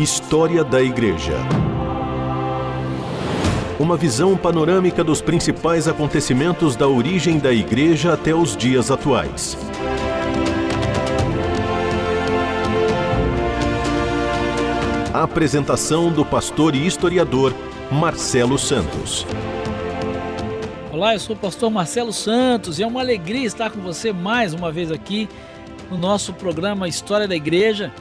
História da Igreja. Uma visão panorâmica dos principais acontecimentos da origem da Igreja até os dias atuais. A apresentação do pastor e historiador Marcelo Santos. Olá, eu sou o pastor Marcelo Santos e é uma alegria estar com você mais uma vez aqui no nosso programa História da Igreja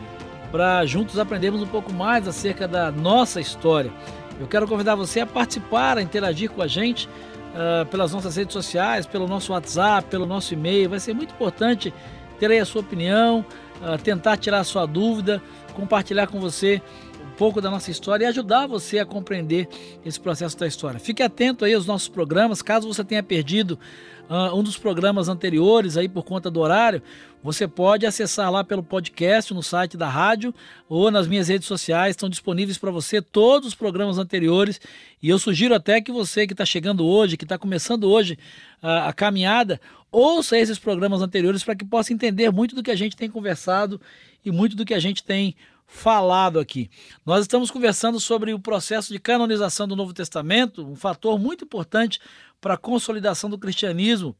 para juntos aprendermos um pouco mais acerca da nossa história. Eu quero convidar você a participar, a interagir com a gente uh, pelas nossas redes sociais, pelo nosso WhatsApp, pelo nosso e-mail. Vai ser muito importante ter aí a sua opinião, uh, tentar tirar a sua dúvida, compartilhar com você pouco da nossa história e ajudar você a compreender esse processo da história. Fique atento aí aos nossos programas, caso você tenha perdido uh, um dos programas anteriores aí por conta do horário, você pode acessar lá pelo podcast no site da rádio ou nas minhas redes sociais. Estão disponíveis para você todos os programas anteriores. E eu sugiro até que você que está chegando hoje, que está começando hoje a, a caminhada, ouça esses programas anteriores para que possa entender muito do que a gente tem conversado e muito do que a gente tem falado aqui. Nós estamos conversando sobre o processo de canonização do Novo Testamento, um fator muito importante para a consolidação do cristianismo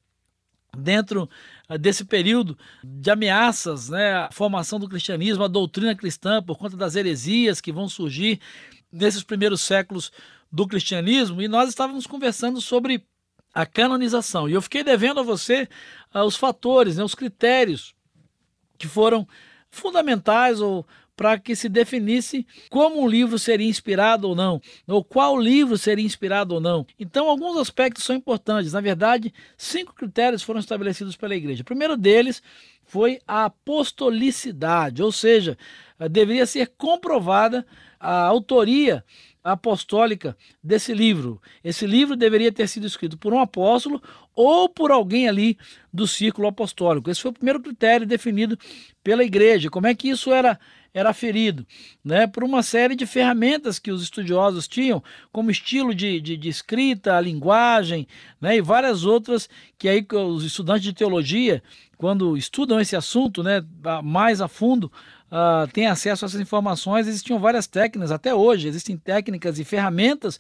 dentro eh, desse período de ameaças, né, a formação do cristianismo, a doutrina cristã, por conta das heresias que vão surgir nesses primeiros séculos do cristianismo, e nós estávamos conversando sobre a canonização. E eu fiquei devendo a você uh, os fatores, né, os critérios que foram fundamentais ou para que se definisse como um livro seria inspirado ou não, ou qual livro seria inspirado ou não. Então, alguns aspectos são importantes. Na verdade, cinco critérios foram estabelecidos pela igreja. O primeiro deles foi a apostolicidade, ou seja, deveria ser comprovada a autoria apostólica desse livro. Esse livro deveria ter sido escrito por um apóstolo ou por alguém ali do círculo apostólico. Esse foi o primeiro critério definido pela igreja. Como é que isso era era ferido, né, por uma série de ferramentas que os estudiosos tinham, como estilo de, de, de escrita, a linguagem, né, e várias outras que aí os estudantes de teologia, quando estudam esse assunto, né, mais a fundo, uh, têm acesso a essas informações. Existiam várias técnicas, até hoje existem técnicas e ferramentas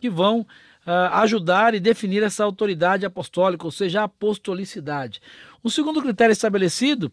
que vão Uh, ajudar e definir essa autoridade apostólica, ou seja, a apostolicidade. O segundo critério estabelecido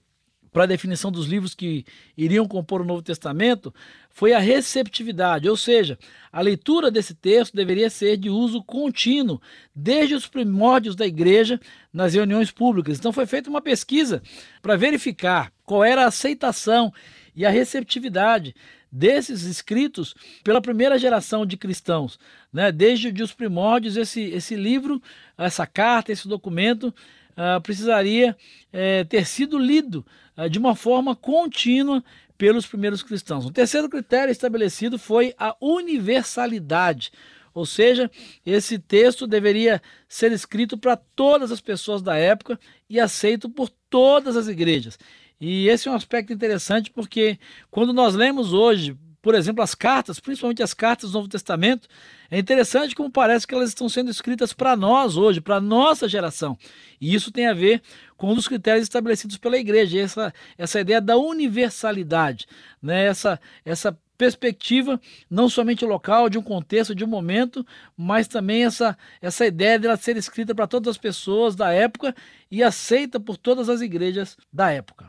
para a definição dos livros que iriam compor o Novo Testamento foi a receptividade, ou seja, a leitura desse texto deveria ser de uso contínuo, desde os primórdios da igreja nas reuniões públicas. Então foi feita uma pesquisa para verificar qual era a aceitação e a receptividade desses escritos pela primeira geração de cristãos. Né? Desde os primórdios, esse, esse livro, essa carta, esse documento uh, precisaria uh, ter sido lido uh, de uma forma contínua pelos primeiros cristãos. O terceiro critério estabelecido foi a universalidade. Ou seja, esse texto deveria ser escrito para todas as pessoas da época e aceito por todas as igrejas. E esse é um aspecto interessante porque quando nós lemos hoje, por exemplo, as cartas, principalmente as cartas do Novo Testamento, é interessante como parece que elas estão sendo escritas para nós hoje, para a nossa geração. E isso tem a ver com um dos critérios estabelecidos pela igreja, essa, essa ideia da universalidade, né? essa, essa perspectiva não somente local, de um contexto, de um momento, mas também essa, essa ideia dela ser escrita para todas as pessoas da época e aceita por todas as igrejas da época.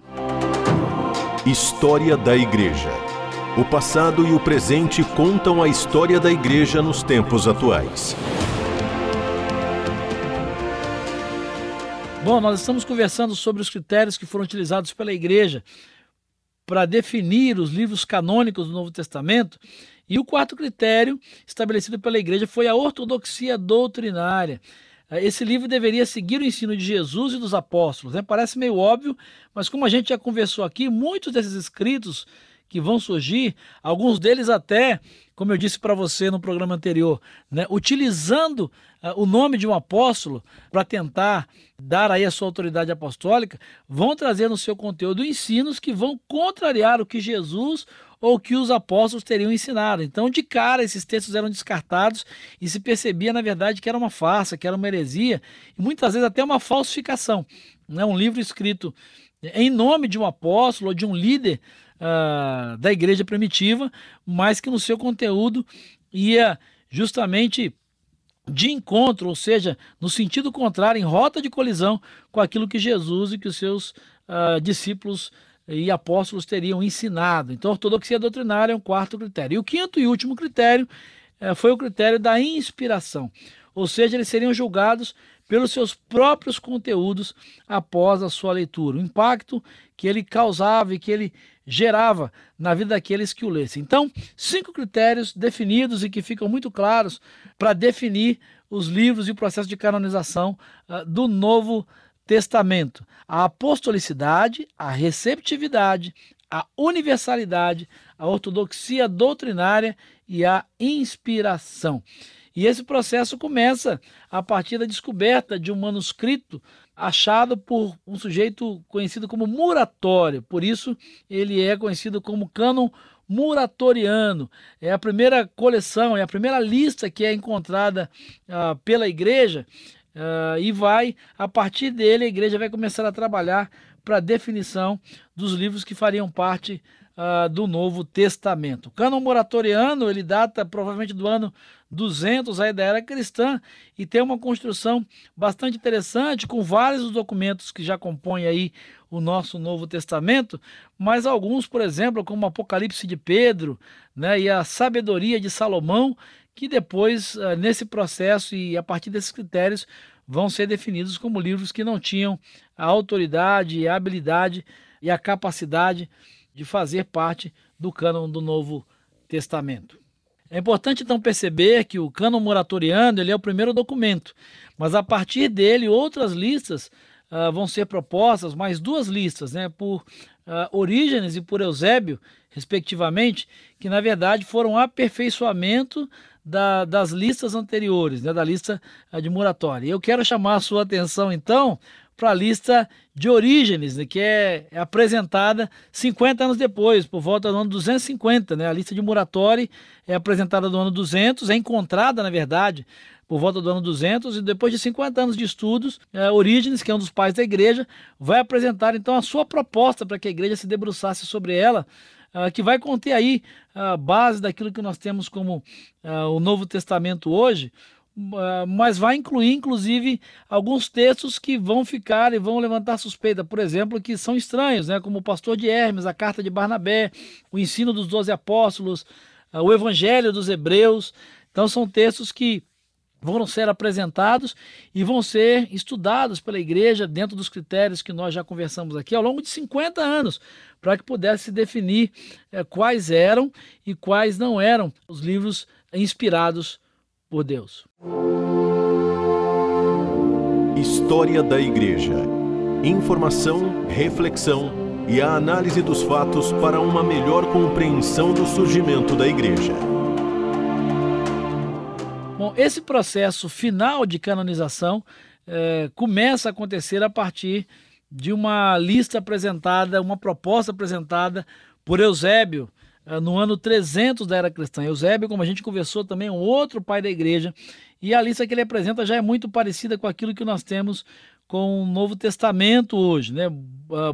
História da Igreja o passado e o presente contam a história da igreja nos tempos atuais. Bom, nós estamos conversando sobre os critérios que foram utilizados pela igreja para definir os livros canônicos do Novo Testamento. E o quarto critério estabelecido pela igreja foi a ortodoxia doutrinária. Esse livro deveria seguir o ensino de Jesus e dos apóstolos. Né? Parece meio óbvio, mas como a gente já conversou aqui, muitos desses escritos que vão surgir, alguns deles até, como eu disse para você no programa anterior, né, utilizando uh, o nome de um apóstolo para tentar dar aí a sua autoridade apostólica, vão trazer no seu conteúdo ensinos que vão contrariar o que Jesus ou que os apóstolos teriam ensinado. Então, de cara, esses textos eram descartados e se percebia, na verdade, que era uma farsa, que era uma heresia e muitas vezes até uma falsificação. Né? Um livro escrito em nome de um apóstolo ou de um líder uh, da igreja primitiva, mas que no seu conteúdo ia justamente de encontro, ou seja, no sentido contrário, em rota de colisão com aquilo que Jesus e que os seus uh, discípulos e apóstolos teriam ensinado. Então, a ortodoxia doutrinária é um quarto critério. E o quinto e último critério uh, foi o critério da inspiração, ou seja, eles seriam julgados pelos seus próprios conteúdos após a sua leitura, o impacto que ele causava e que ele gerava na vida daqueles que o lessem. Então, cinco critérios definidos e que ficam muito claros para definir os livros e o processo de canonização uh, do Novo Testamento: a apostolicidade, a receptividade, a universalidade, a ortodoxia doutrinária e a inspiração. E esse processo começa a partir da descoberta de um manuscrito achado por um sujeito conhecido como Muratório. Por isso, ele é conhecido como cânon muratoriano. É a primeira coleção, é a primeira lista que é encontrada uh, pela igreja uh, e vai, a partir dele, a igreja vai começar a trabalhar para a definição dos livros que fariam parte uh, do Novo Testamento. O cânon moratoriano ele data provavelmente do ano 200 aí da era cristã e tem uma construção bastante interessante com vários dos documentos que já compõem aí o nosso Novo Testamento, mas alguns, por exemplo, como o Apocalipse de Pedro, né, e a Sabedoria de Salomão, que depois uh, nesse processo e a partir desses critérios vão ser definidos como livros que não tinham a autoridade, a habilidade e a capacidade de fazer parte do cânon do Novo Testamento. É importante então perceber que o cânon moratoriano ele é o primeiro documento, mas a partir dele outras listas uh, vão ser propostas, mais duas listas, né, por uh, Orígenes e por Eusébio, respectivamente, que na verdade foram aperfeiçoamento da, das listas anteriores, né, da lista uh, de moratória. Eu quero chamar a sua atenção então para a lista de Orígenes, né, que é, é, apresentada 50 anos depois, por volta do ano 250. Né? A lista de Muratori é apresentada do ano 200, é encontrada, na verdade, por volta do ano 200, e depois de 50 anos de estudos, é, que é um dos pais da igreja, vai apresentar então a sua proposta para que a igreja se debruçasse sobre ela, uh, que vai conter aí a base daquilo que nós temos como uh, o Novo Testamento hoje, ah, mas vai incluir, inclusive, alguns textos que vão ficar e vão levantar suspeita, por exemplo, que são estranhos, né? como o pastor de Hermes, a carta de Barnabé, o ensino dos doze apóstolos, o evangelho dos hebreus. Então, são textos que vão ser apresentados e vão ser estudados pela igreja dentro dos critérios que nós já conversamos aqui ao longo de 50 anos, para que pudesse definir é, quais eram e quais não eram os livros inspirados por Deus. História da Igreja. Informação, reflexão e a análise dos fatos para uma melhor compreensão do surgimento da Igreja. Bom, esse processo final de canonização é, começa a acontecer a partir de uma lista apresentada, uma proposta apresentada por Eusébio ah, no ano 300 da era cristã. Eusébio, como a gente conversou também, é um outro pai da igreja, e a lista que ele apresenta já é muito parecida com aquilo que nós temos com o Novo Testamento hoje, né?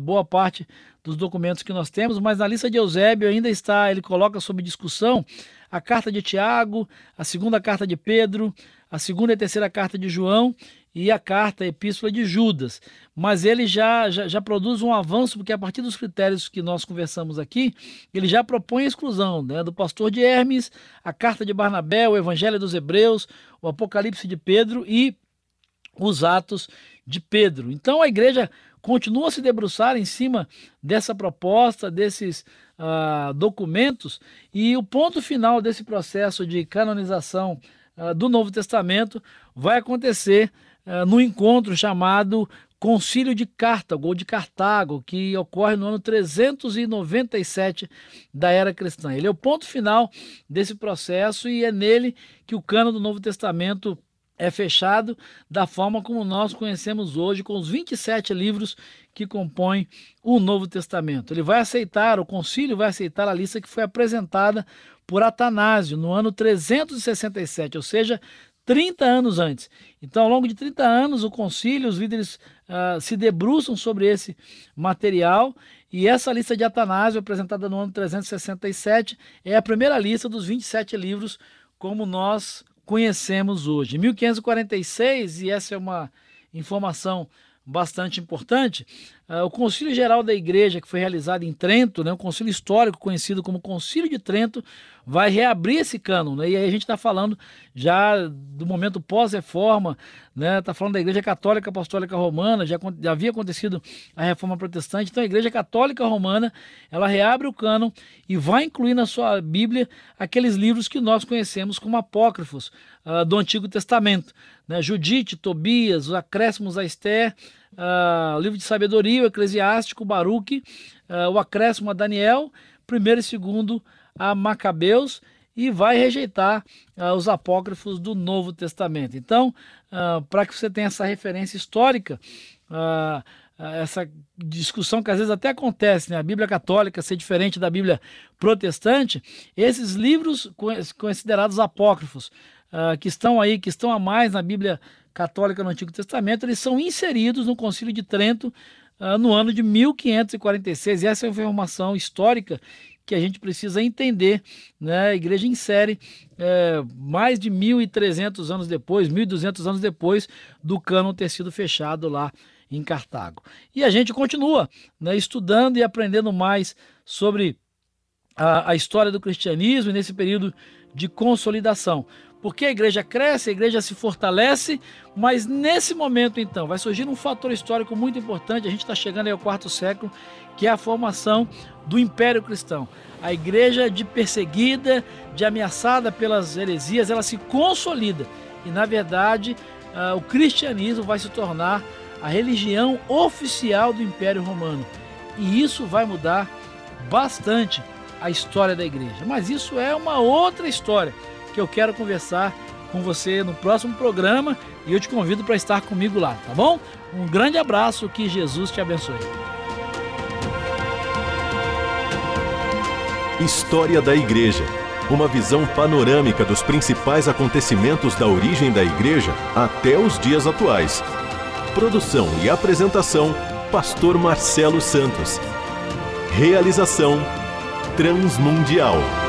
Boa parte dos documentos que nós temos, mas na lista de Eusébio ainda está, ele coloca sob discussão a carta de Tiago, a segunda carta de Pedro, a segunda e terceira carta de João e a carta, a epístola de Judas. Mas ele já, já, já, produz um avanço, porque a partir dos critérios que nós conversamos aqui, ele já propõe a exclusão né, do pastor de Hermes, a carta de Barnabé, o Evangelho dos Hebreus, o Apocalipse de Pedro e os Atos de Pedro. Então a igreja continua a se debruçar em cima dessa proposta, desses uh, documentos, e o ponto final desse processo de canonização uh, do Novo Testamento vai acontecer uh, no encontro chamado Concílio de Cartago, ou de Cartago, que ocorre no ano 397 da era cristã. Ele é o ponto final desse processo e é nele que o cano do Novo Testamento é fechado da forma como nós conhecemos hoje, com os 27 livros que compõem o Novo Testamento. Ele vai aceitar, o concílio vai aceitar a lista que foi apresentada por Atanásio no ano 367, ou seja, 30 anos antes. Então, ao longo de 30 anos, o concílio, os líderes uh, se debruçam sobre esse material E essa lista de Atanásio, apresentada no ano 367, é a primeira lista dos 27 livros como nós conhecemos hoje. Em 1546, e essa é uma informação bastante importante, o Concílio Geral da Igreja, que foi realizado em Trento, né, um concílio histórico conhecido como Concílio de Trento, vai reabrir esse cânon. Né, e aí a gente está falando já do momento pós-reforma, né, está falando da Igreja Católica Apostólica Romana, já, já, havia acontecido a Reforma Protestante, então a Igreja Católica Romana, ela reabre o cânon e vai incluir na sua Bíblia aqueles livros que nós conhecemos como apócrifos uh, do Antigo Testamento né? Judite, Tobias, os acréscimos a Esther, uh, o livro de sabedoria, o eclesiástico, Baruque, uh, o acréscimo a Daniel, primeiro e segundo a Macabeus, e vai rejeitar uh, os apócrifos do Novo Testamento. Então, para que você tenha essa referência histórica, essa discussão que às vezes até acontece, né? a Bíblia católica ser diferente da Bíblia protestante, esses livros considerados apócrifos uh, que estão aí, que estão a mais na Bíblia católica no Antigo Testamento, eles são inseridos no Concílio de Trento uh, no ano de 1546. E essa é uma informação histórica que a gente precisa entender. Né? A igreja insere é, mais de 1.300 anos depois, 1.200 anos depois do cânon ter sido fechado lá em Cartago. E a gente continua né, estudando e aprendendo mais sobre a, a história do cristianismo nesse período de consolidação porque a igreja cresce, a igreja se fortalece, mas nesse momento então vai surgir um fator histórico muito importante. A gente está chegando ao quarto século, que é a formação do Império Cristão. A igreja de perseguida, de ameaçada pelas heresias, ela se consolida e na verdade uh, o cristianismo vai se tornar a religião oficial do Império Romano. E isso vai mudar bastante a história da igreja. Mas isso é uma outra história que eu quero conversar com você no próximo programa e eu te convido para estar comigo lá, tá bom? Um grande abraço, que Jesus te abençoe. História da Igreja. Uma visão panorâmica dos principais acontecimentos da origem da Igreja até os dias atuais. Produção e apresentação: Pastor Marcelo Santos. Realização: Transmundial.